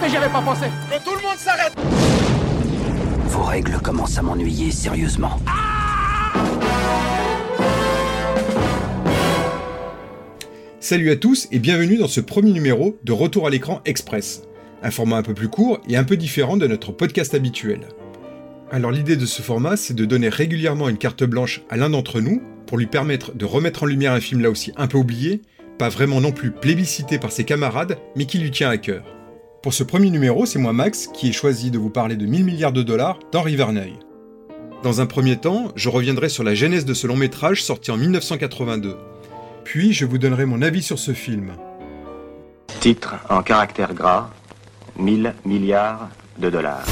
Mais j'y avais pas pensé Que tout le monde s'arrête Vos règles commencent à m'ennuyer sérieusement. Salut à tous et bienvenue dans ce premier numéro de Retour à l'écran Express. Un format un peu plus court et un peu différent de notre podcast habituel. Alors l'idée de ce format, c'est de donner régulièrement une carte blanche à l'un d'entre nous pour lui permettre de remettre en lumière un film là aussi un peu oublié, pas vraiment non plus plébiscité par ses camarades, mais qui lui tient à cœur. Pour ce premier numéro, c'est moi Max qui ai choisi de vous parler de 1000 milliards de dollars d'Henri Verneuil. Dans un premier temps, je reviendrai sur la genèse de ce long métrage sorti en 1982. Puis je vous donnerai mon avis sur ce film. Titre en caractère gras 1000 milliards de dollars.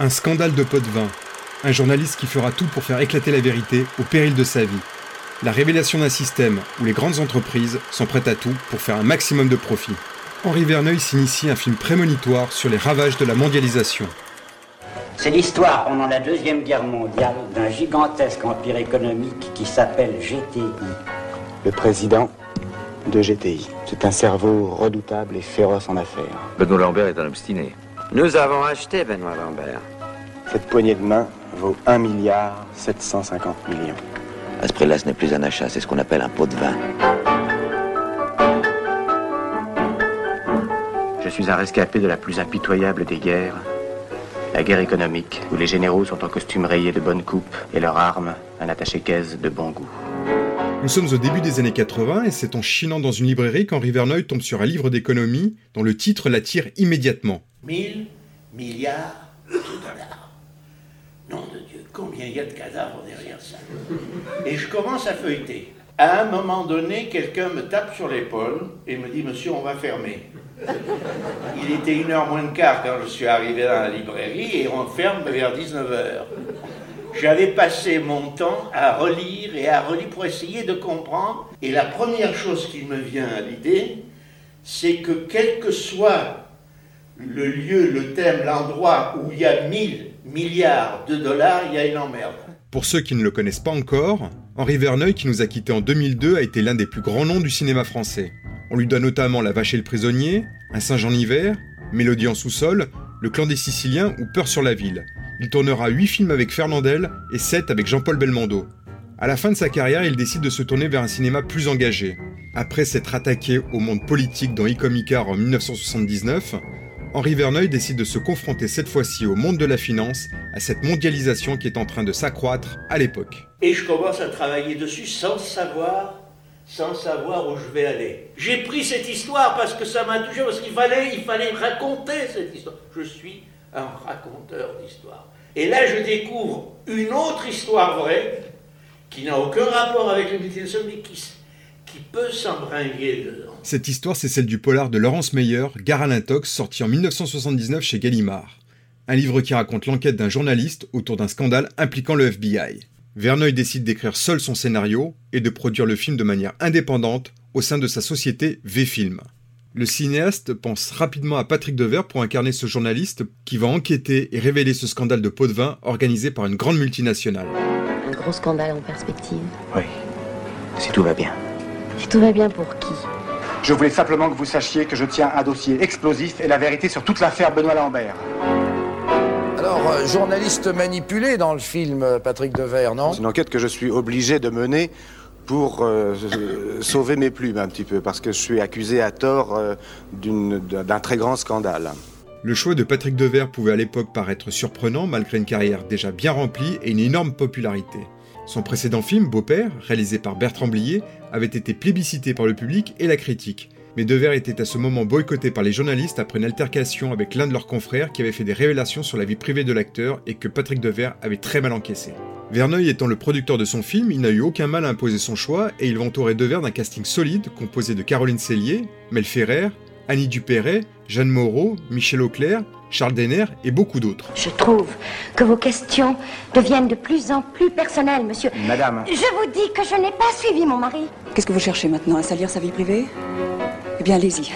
Un scandale de pot de vin. Un journaliste qui fera tout pour faire éclater la vérité au péril de sa vie. La révélation d'un système où les grandes entreprises sont prêtes à tout pour faire un maximum de profit. Henri Verneuil s'initie un film prémonitoire sur les ravages de la mondialisation. C'est l'histoire pendant la Deuxième Guerre mondiale d'un gigantesque empire économique qui s'appelle GTI. le président de GTI. C'est un cerveau redoutable et féroce en affaires. Benoît Lambert est un obstiné. Nous avons acheté Benoît Lambert. Cette poignée de main vaut 1 milliard 750 millions. À ce prix-là, ce n'est plus un achat, c'est ce qu'on appelle un pot de vin. Je suis un rescapé de la plus impitoyable des guerres, la guerre économique, où les généraux sont en costume rayé de bonne coupe et leur arme un attaché-caisse de bon goût. Nous sommes au début des années 80 et c'est en chinant dans une librairie qu'Henri Verneuil tombe sur un livre d'économie dont le titre l'attire immédiatement. 1000 milliards de dollars. Nom de Dieu, combien il y a de cadavres derrière ça Et je commence à feuilleter. À un moment donné, quelqu'un me tape sur l'épaule et me dit Monsieur, on va fermer. Il était une heure moins de quart quand je suis arrivé dans la librairie et on ferme vers 19h. J'avais passé mon temps à relire et à relire pour essayer de comprendre. Et la première chose qui me vient à l'idée, c'est que quel que soit le lieu, le thème, l'endroit où il y a 1000 milliards de dollars, il y a une emmerde. Pour ceux qui ne le connaissent pas encore, Henri Verneuil, qui nous a quittés en 2002, a été l'un des plus grands noms du cinéma français. On lui doit notamment La Vache et le Prisonnier, Un singe en hiver, Mélodie en sous-sol, Le clan des Siciliens ou Peur sur la ville. Il tournera 8 films avec Fernandel et 7 avec Jean-Paul Belmondo. À la fin de sa carrière, il décide de se tourner vers un cinéma plus engagé. Après s'être attaqué au monde politique dans Icom Icar en 1979, Henri Verneuil décide de se confronter cette fois-ci au monde de la finance, à cette mondialisation qui est en train de s'accroître à l'époque. Et je commence à travailler dessus sans savoir, sans savoir où je vais aller. J'ai pris cette histoire parce que ça m'a touché, parce qu'il fallait, il fallait raconter cette histoire. Je suis un raconteur d'histoire. Et là, je découvre une autre histoire vraie, qui n'a aucun rapport avec le mais qui, qui peut s'embringuer dedans. Cette histoire, c'est celle du polar de Laurence Meyer, Gare à l'intox, sorti en 1979 chez Gallimard. Un livre qui raconte l'enquête d'un journaliste autour d'un scandale impliquant le FBI. Verneuil décide d'écrire seul son scénario et de produire le film de manière indépendante au sein de sa société V-Film. Le cinéaste pense rapidement à Patrick Devers pour incarner ce journaliste qui va enquêter et révéler ce scandale de pot de vin organisé par une grande multinationale. Un gros scandale en perspective. Oui, si tout va bien. Si tout va bien pour qui? Je voulais simplement que vous sachiez que je tiens un dossier explosif et la vérité sur toute l'affaire Benoît Lambert. Alors, euh, journaliste manipulé dans le film, euh, Patrick Devers, non? C'est une enquête que je suis obligé de mener pour euh, sauver mes plumes un petit peu, parce que je suis accusé à tort euh, d'un très grand scandale. Le choix de Patrick Devers pouvait à l'époque paraître surprenant malgré une carrière déjà bien remplie et une énorme popularité. Son précédent film, Beau-père, réalisé par Bertrand Blier, avait été plébiscité par le public et la critique. Mais Devers était à ce moment boycotté par les journalistes après une altercation avec l'un de leurs confrères qui avait fait des révélations sur la vie privée de l'acteur et que Patrick Devers avait très mal encaissé. Verneuil étant le producteur de son film, il n'a eu aucun mal à imposer son choix et il va entourer Devers d'un casting solide composé de Caroline Cellier, Mel Ferrer, Annie Dupéret, Jeanne Moreau, Michel Auclair, Charles Denner et beaucoup d'autres. Je trouve que vos questions deviennent de plus en plus personnelles, monsieur. Madame. Je vous dis que je n'ai pas suivi mon mari. Qu'est-ce que vous cherchez maintenant À salir sa vie privée? Eh bien, allez-y.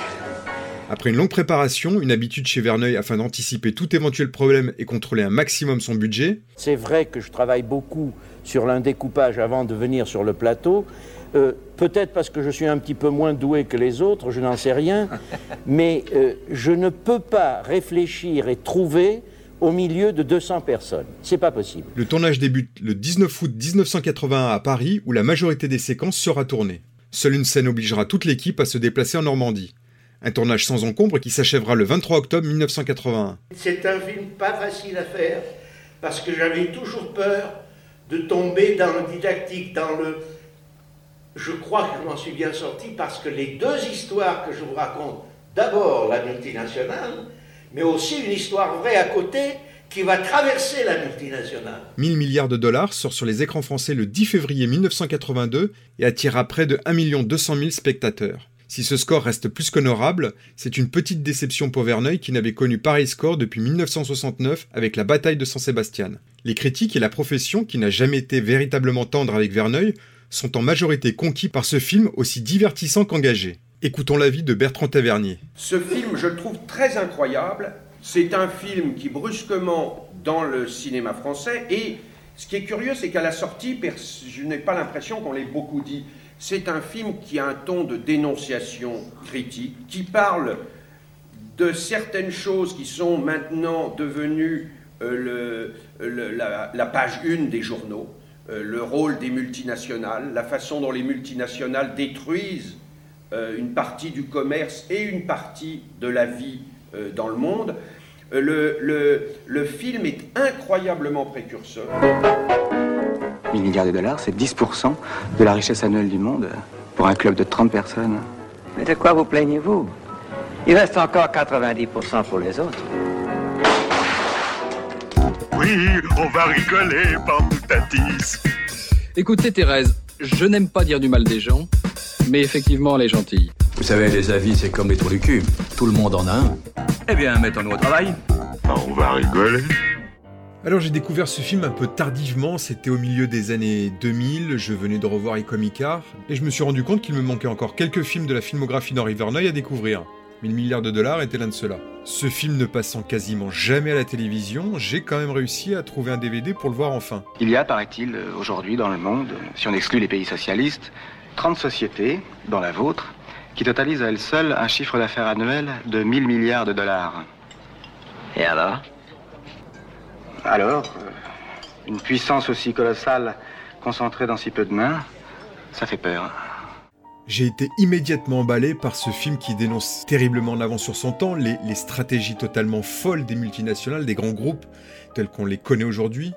Après une longue préparation, une habitude chez Verneuil afin d'anticiper tout éventuel problème et contrôler un maximum son budget. C'est vrai que je travaille beaucoup sur l'un découpage avant de venir sur le plateau. Euh, Peut-être parce que je suis un petit peu moins doué que les autres, je n'en sais rien, mais euh, je ne peux pas réfléchir et trouver au milieu de 200 personnes. C'est pas possible. Le tournage débute le 19 août 1981 à Paris, où la majorité des séquences sera tournée. Seule une scène obligera toute l'équipe à se déplacer en Normandie. Un tournage sans encombre qui s'achèvera le 23 octobre 1981. C'est un film pas facile à faire parce que j'avais toujours peur de tomber dans le didactique, dans le. Je crois que je m'en suis bien sorti parce que les deux histoires que je vous raconte, d'abord la multinationale, mais aussi une histoire vraie à côté qui va traverser la multinationale. 1000 milliards de dollars sort sur les écrans français le 10 février 1982 et attirera près de 1 200 000 spectateurs. Si ce score reste plus qu'honorable, c'est une petite déception pour Verneuil qui n'avait connu pareil score depuis 1969 avec la bataille de San Sébastien. Les critiques et la profession, qui n'a jamais été véritablement tendre avec Verneuil, sont en majorité conquis par ce film aussi divertissant qu'engagé. Écoutons l'avis de Bertrand Tavernier. Ce film, je le trouve très incroyable. C'est un film qui brusquement dans le cinéma français et ce qui est curieux, c'est qu'à la sortie, je n'ai pas l'impression qu'on l'ait beaucoup dit. C'est un film qui a un ton de dénonciation critique, qui parle de certaines choses qui sont maintenant devenues euh, la, page une des journaux, le rôle des multinationales, la façon dont les multinationales détruisent euh, une partie du commerce et une partie de la vie euh, dans le monde. Euh, le, le, le, film est incroyablement précurseur. 1000 milliards de dollars, c'est 10% de la richesse annuelle du monde pour un club de 30 personnes. Mais de quoi vous plaignez-vous? Il reste encore 90% pour les autres. Oui, on va rigoler, Tatis. Écoutez, Thérèse, je n'aime pas dire du mal des gens, mais effectivement, elle est gentille. Vous savez, les avis, c'est comme les trous du cul. Tout le monde en a un. Eh bien, mettons-nous au travail. On va rigoler. Alors j'ai découvert ce film un peu tardivement, c'était au milieu des années 2000, je venais de revoir Icomicar, et je me suis rendu compte qu'il me manquait encore quelques films de la filmographie d'Henri Verneuil à découvrir. 1000 milliards de dollars était l'un de ceux-là. Ce film ne passant quasiment jamais à la télévision, j'ai quand même réussi à trouver un DVD pour le voir enfin. Il y a, paraît-il, aujourd'hui dans le monde, si on exclut les pays socialistes, 30 sociétés, dont la vôtre, qui totalisent à elles seules un chiffre d'affaires annuel de 1000 milliards de dollars. Et alors? Alors, euh, une puissance aussi colossale concentrée dans si peu de mains, ça fait peur. J'ai été immédiatement emballé par ce film qui dénonce terriblement en avant sur son temps les, stratégies totalement folles des multinationales, des grands groupes tels qu'on les connaît aujourd'hui,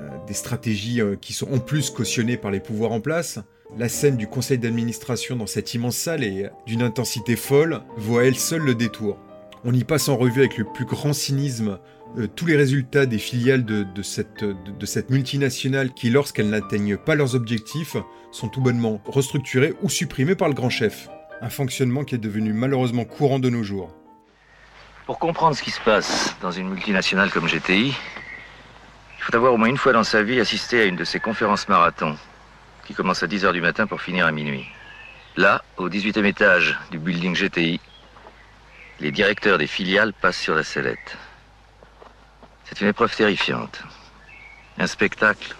euh, des stratégies euh, qui sont en plus cautionnées par les pouvoirs en place. La scène du conseil d'administration dans cette immense salle est d'une intensité folle, vaut à elle seule le détour. On y passe en revue avec le plus grand cynisme euh, tous les résultats des filiales de, cette, multinationale qui, lorsqu'elles n'atteignent pas leurs objectifs, sont tout bonnement restructurées ou supprimées par le grand chef. Un fonctionnement qui est devenu malheureusement courant de nos jours. Pour comprendre ce qui se passe dans une multinationale comme GTI, il faut avoir au moins une fois dans sa vie assisté à une de ces conférences marathon qui commence à 10h du matin pour finir à minuit. Là, au 18e étage du building GTI, les directeurs des filiales passent sur la sellette. C'est une épreuve terrifiante. Un spectacle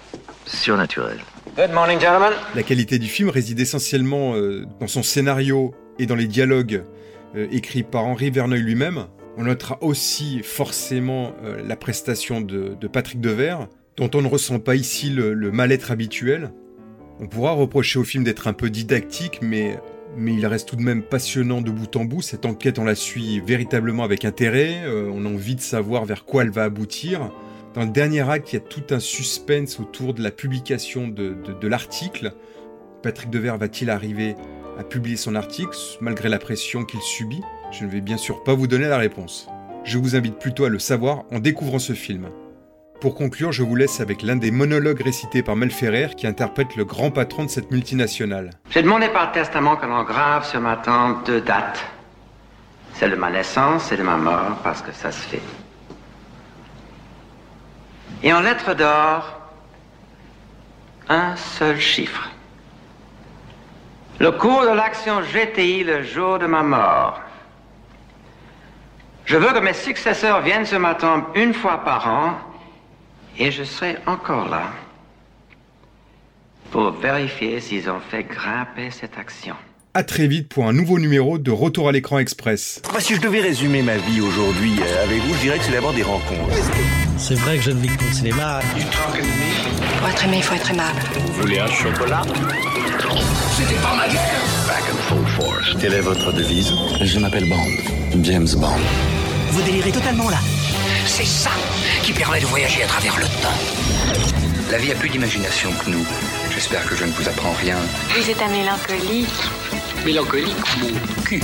surnaturel. Good morning, gentlemen. La qualité du film réside essentiellement euh, dans son scénario et dans les dialogues euh, écrits par Henri Verneuil lui-même. On notera aussi forcément euh, la prestation de, de, Patrick Devers, dont on ne ressent pas ici le, le mal-être habituel. On pourra reprocher au film d'être un peu didactique, mais, mais il reste tout de même passionnant de bout en bout. Cette enquête, on la suit véritablement avec intérêt. Euh, on a envie de savoir vers quoi elle va aboutir. Dans le dernier acte, il y a tout un suspense autour de la publication de, l'article. Patrick Devers va-t-il arriver à publier son article malgré la pression qu'il subit? Je ne vais bien sûr pas vous donner la réponse. Je vous invite plutôt à le savoir en découvrant ce film. Pour conclure, je vous laisse avec l'un des monologues récités par Mel Ferrer qui interprète le grand patron de cette multinationale. J'ai demandé par testament que l'on grave sur ma tente deux dates. C'est de ma naissance et de ma mort parce que ça se fait. Et en lettres d'or, un seul chiffre. Le cours de l'action GTI le jour de ma mort. Je veux que mes successeurs viennent sur ma tombe une fois par an et je serai encore là pour vérifier s'ils ont fait grimper cette action. À très vite pour un nouveau numéro de Retour à l'écran express. Moi, si je devais résumer ma vie aujourd'hui euh, avec vous, je dirais que c'est d'abord des rencontres. C'est vrai que je ne vis que pour le cinéma. Pour être aimé, il faut être aimable. Vous voulez un chocolat? C'était pas ma guerre Back and full force. Quelle est votre devise? Je m'appelle Bond. James Bond. Vous délirez totalement là. C'est ça qui permet de voyager à travers le temps. La vie a plus d'imagination que nous. J'espère que je ne vous apprends rien. Vous êtes un mélancolique. Mélancolique, mon cul.